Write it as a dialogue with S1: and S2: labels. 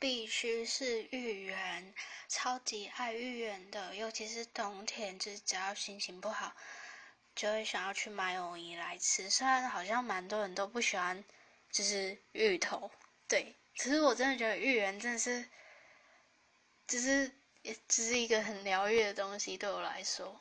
S1: 必须是芋圆，超级爱芋圆的，尤其是冬天，就是只要心情不好，就会想要去买藕泥来吃。虽然好像蛮多人都不喜欢，就是芋头，对，可是我真的觉得芋圆真的是，只是也只是一个很疗愈的东西，对我来说。